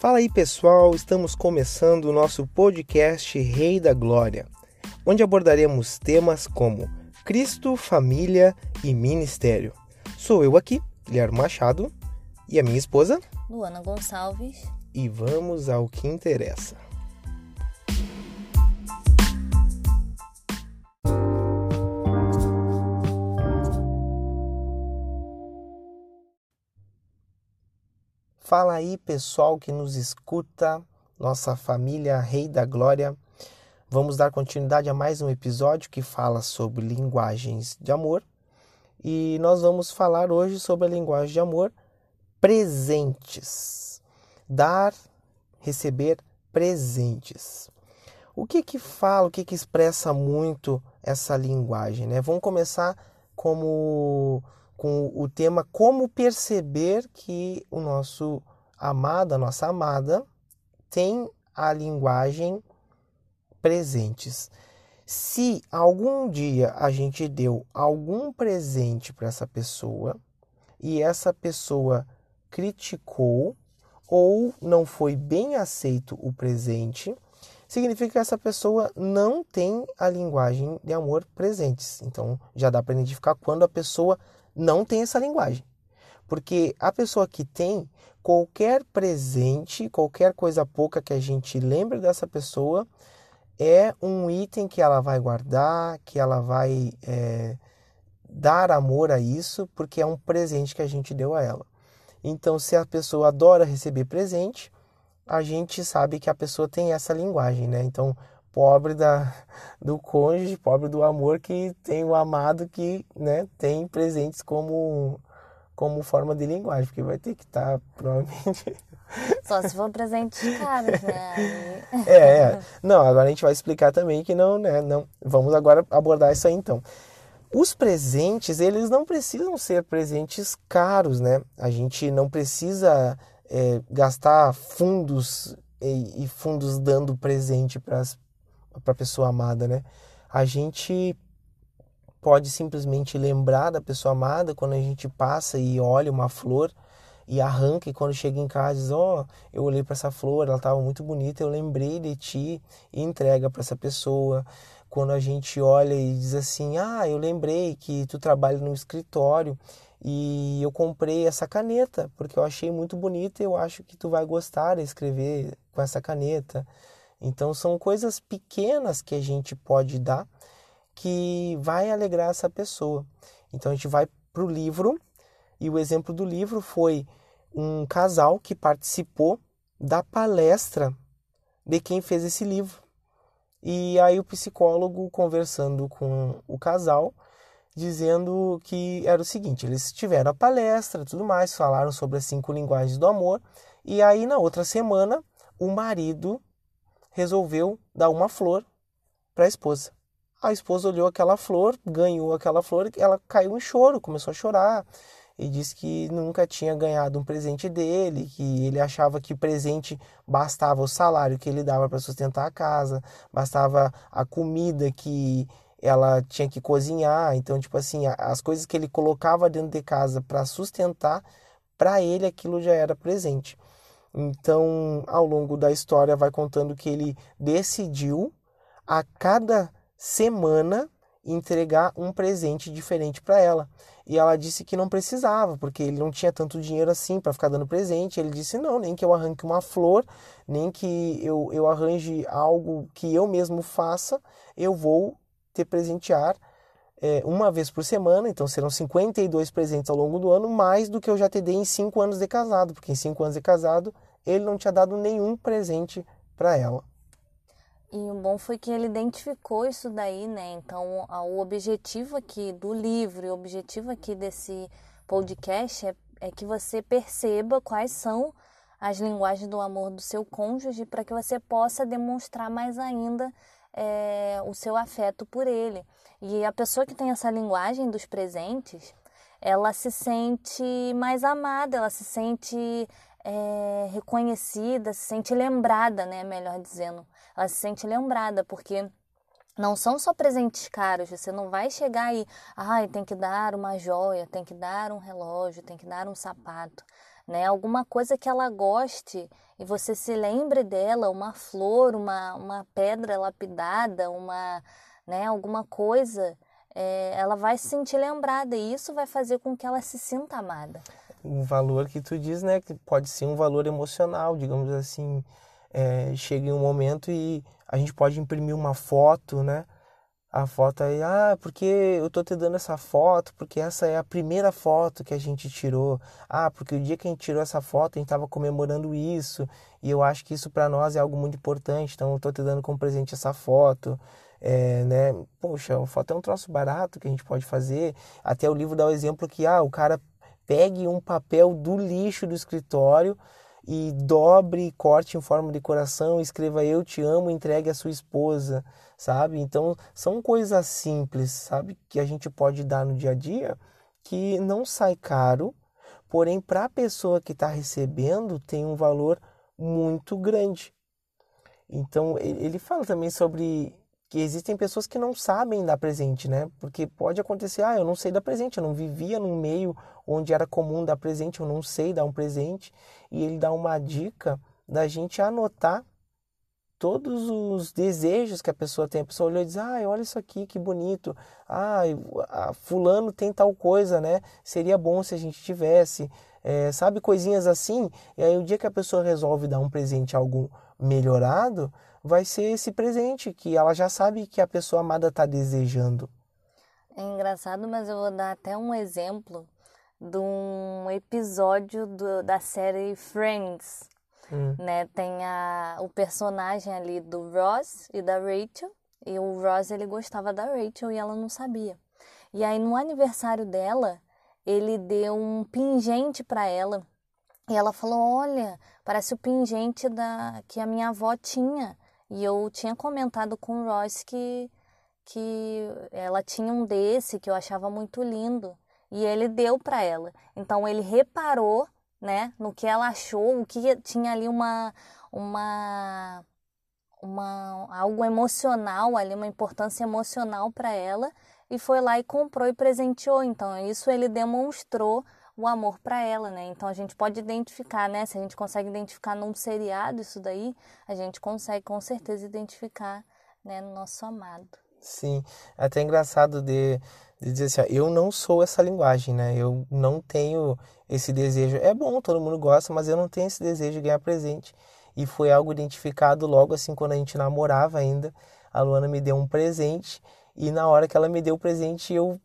Fala aí pessoal, estamos começando o nosso podcast Rei da Glória, onde abordaremos temas como Cristo, família e ministério. Sou eu aqui, Guilherme Machado, e a minha esposa, Luana Gonçalves. E vamos ao que interessa. Fala aí, pessoal que nos escuta, nossa família Rei da Glória. Vamos dar continuidade a mais um episódio que fala sobre linguagens de amor. E nós vamos falar hoje sobre a linguagem de amor presentes. Dar, receber presentes. O que que fala, o que que expressa muito essa linguagem, né? Vamos começar como com o tema como perceber que o nosso amado, a nossa amada, tem a linguagem presentes. Se algum dia a gente deu algum presente para essa pessoa e essa pessoa criticou ou não foi bem aceito o presente, significa que essa pessoa não tem a linguagem de amor presentes. Então já dá para identificar quando a pessoa não tem essa linguagem. Porque a pessoa que tem, qualquer presente, qualquer coisa pouca que a gente lembre dessa pessoa, é um item que ela vai guardar, que ela vai é, dar amor a isso, porque é um presente que a gente deu a ela. Então, se a pessoa adora receber presente, a gente sabe que a pessoa tem essa linguagem, né? Então, pobre da, do cônjuge, pobre do amor que tem o amado que né, tem presentes como, como forma de linguagem, porque vai ter que estar tá, provavelmente. Só se for presentes caros, né? é, é. Não, agora a gente vai explicar também que não, né? Não. Vamos agora abordar isso aí então. Os presentes, eles não precisam ser presentes caros, né? A gente não precisa é, gastar fundos e, e fundos dando presente para a pessoa amada, né? A gente pode simplesmente lembrar da pessoa amada quando a gente passa e olha uma flor e arranca e quando chega em casa diz, ó, oh, eu olhei para essa flor, ela estava muito bonita, eu lembrei de ti e entrega para essa pessoa. Quando a gente olha e diz assim, ah, eu lembrei que tu trabalha no escritório e eu comprei essa caneta porque eu achei muito bonita e eu acho que tu vai gostar de escrever com essa caneta. Então são coisas pequenas que a gente pode dar que vai alegrar essa pessoa. Então a gente vai para o livro e o exemplo do livro foi um casal que participou da palestra de quem fez esse livro. E aí o psicólogo conversando com o casal, dizendo que era o seguinte, eles tiveram a palestra, tudo mais, falaram sobre as cinco linguagens do amor, e aí na outra semana o marido resolveu dar uma flor para a esposa. A esposa olhou aquela flor, ganhou aquela flor, ela caiu em choro, começou a chorar e disse que nunca tinha ganhado um presente dele, que ele achava que presente bastava o salário que ele dava para sustentar a casa, bastava a comida que ela tinha que cozinhar, então tipo assim, as coisas que ele colocava dentro de casa para sustentar, para ele aquilo já era presente. Então, ao longo da história, vai contando que ele decidiu a cada semana entregar um presente diferente para ela. E ela disse que não precisava, porque ele não tinha tanto dinheiro assim para ficar dando presente. Ele disse: não, nem que eu arranque uma flor, nem que eu, eu arranje algo que eu mesmo faça, eu vou te presentear é, uma vez por semana. Então serão 52 presentes ao longo do ano, mais do que eu já te dei em 5 anos de casado, porque em 5 anos de casado ele não tinha dado nenhum presente para ela. E o bom foi que ele identificou isso daí, né? Então, o objetivo aqui do livro o objetivo aqui desse podcast é, é que você perceba quais são as linguagens do amor do seu cônjuge para que você possa demonstrar mais ainda é, o seu afeto por ele. E a pessoa que tem essa linguagem dos presentes, ela se sente mais amada, ela se sente é, reconhecida, se sente lembrada, né? Melhor dizendo, ela se sente lembrada porque não são só presentes caros, você não vai chegar e, ai, tem que dar uma joia, tem que dar um relógio, tem que dar um sapato. né? Alguma coisa que ela goste e você se lembre dela, uma flor, uma, uma pedra lapidada, uma, né, alguma coisa, é, ela vai se sentir lembrada e isso vai fazer com que ela se sinta amada. O valor que tu diz, né, que pode ser um valor emocional, digamos assim, é, chega em um momento e a gente pode imprimir uma foto, né, a foto aí, ah, porque eu tô te dando essa foto, porque essa é a primeira foto que a gente tirou. Ah, porque o dia que a gente tirou essa foto, a gente tava comemorando isso, e eu acho que isso para nós é algo muito importante, então eu tô te dando como presente essa foto. É, né? Poxa, a foto é um troço barato que a gente pode fazer. Até o livro dá o exemplo que ah, o cara pegue um papel do lixo do escritório e dobre, corte em forma de coração, escreva eu te amo, entregue a sua esposa sabe? Então, são coisas simples, sabe? Que a gente pode dar no dia a dia que não sai caro, porém, para a pessoa que está recebendo, tem um valor muito grande. Então, ele fala também sobre que existem pessoas que não sabem dar presente, né? Porque pode acontecer, ah, eu não sei dar presente, eu não vivia num meio onde era comum dar presente, eu não sei dar um presente. E ele dá uma dica da gente anotar todos os desejos que a pessoa tem. A pessoa olhou e diz: ah, olha isso aqui, que bonito. Ah, fulano tem tal coisa, né? Seria bom se a gente tivesse. É, sabe, coisinhas assim. E aí, o dia que a pessoa resolve dar um presente algo melhorado, vai ser esse presente que ela já sabe que a pessoa amada está desejando. É engraçado, mas eu vou dar até um exemplo de um episódio do, da série Friends Hum. Né? Tem a, o personagem ali do Ross e da Rachel. E o Ross ele gostava da Rachel e ela não sabia. E aí no aniversário dela, ele deu um pingente para ela. E ela falou: "Olha, parece o pingente da que a minha avó tinha". E eu tinha comentado com o Ross que que ela tinha um desse que eu achava muito lindo e ele deu para ela. Então ele reparou né? No que ela achou, o que tinha ali uma, uma, uma algo emocional ali, uma importância emocional para ela e foi lá e comprou e presenteou. Então isso ele demonstrou o amor para ela, né? Então a gente pode identificar, né? Se a gente consegue identificar num seriado isso daí, a gente consegue com certeza identificar, né, no nosso amado. Sim, é até engraçado de, de dizer assim, ó, eu não sou essa linguagem, né? Eu não tenho esse desejo. É bom, todo mundo gosta, mas eu não tenho esse desejo de ganhar presente. E foi algo identificado logo assim quando a gente namorava ainda. A Luana me deu um presente e na hora que ela me deu o presente eu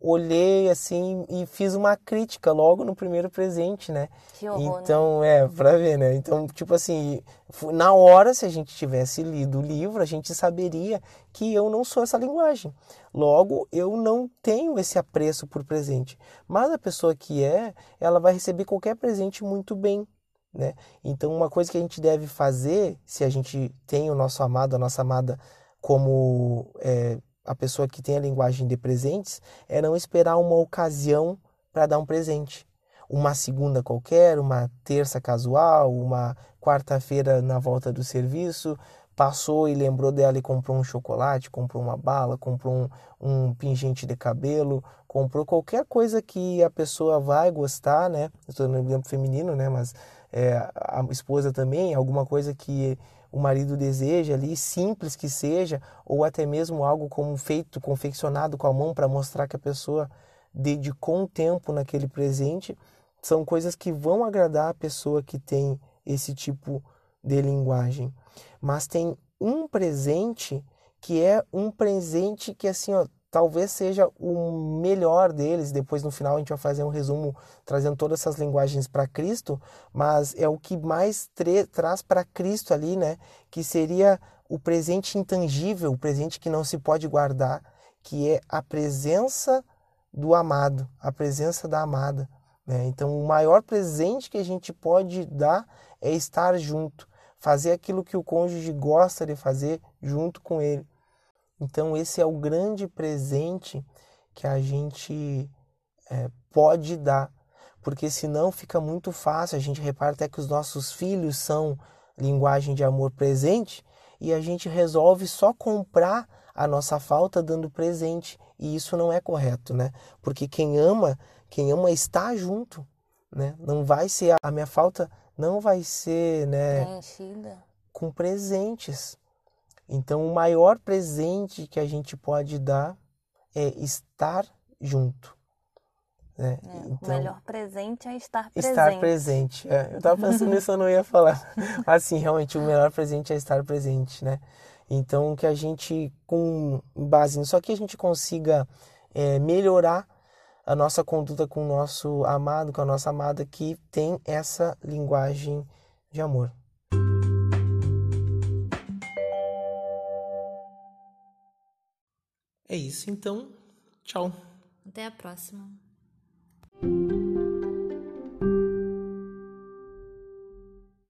olhei assim e fiz uma crítica logo no primeiro presente, né? Que horror, né? então, né? é, pra ver, né? Então, tipo assim, na hora, se a gente tivesse lido o livro, a gente saberia que eu não sou essa linguagem. Logo, eu não tenho esse apreço por presente. Mas a pessoa que é, ela vai receber qualquer presente muito bem, né? Então, uma coisa que a gente deve fazer, se a gente tem o nosso amado, a nossa amada como é, a pessoa que tem a linguagem de presentes é não esperar uma ocasião para dar um presente. Uma segunda qualquer, uma terça casual, uma quarta-feira na volta do serviço, passou e lembrou dela e comprou um chocolate, comprou uma bala, comprou um, um pingente de cabelo, comprou qualquer coisa que a pessoa vai gostar, né? Estou no exemplo feminino, né? Mas é, a esposa também, alguma coisa que o marido deseja ali, simples que seja, ou até mesmo algo como feito, confeccionado com a mão para mostrar que a pessoa dedicou um tempo naquele presente, são coisas que vão agradar a pessoa que tem esse tipo de linguagem. Mas tem um presente que é um presente que assim, ó, talvez seja o melhor deles. Depois no final a gente vai fazer um resumo trazendo todas essas linguagens para Cristo, mas é o que mais traz para Cristo ali, né? Que seria o presente intangível, o presente que não se pode guardar, que é a presença do amado, a presença da amada. Né? Então, o maior presente que a gente pode dar é estar junto, fazer aquilo que o cônjuge gosta de fazer junto com ele. Então, esse é o grande presente que a gente é, pode dar, porque senão fica muito fácil. A gente repara até que os nossos filhos são linguagem de amor presente e a gente resolve só comprar a nossa falta dando presente e isso não é correto, né? Porque quem ama, quem ama está junto, né? Não vai ser a minha falta não vai ser, né, Preenchida. com presentes. Então, o maior presente que a gente pode dar é estar junto. Né? É, então, o melhor presente é estar presente. estar presente. É, eu tava pensando nisso, eu não ia falar. Assim, realmente, o melhor presente é estar presente, né? Então, que a gente, com base nisso, só que a gente consiga é, melhorar a nossa conduta com o nosso amado, com a nossa amada que tem essa linguagem de amor. É isso, então. Tchau. Até a próxima.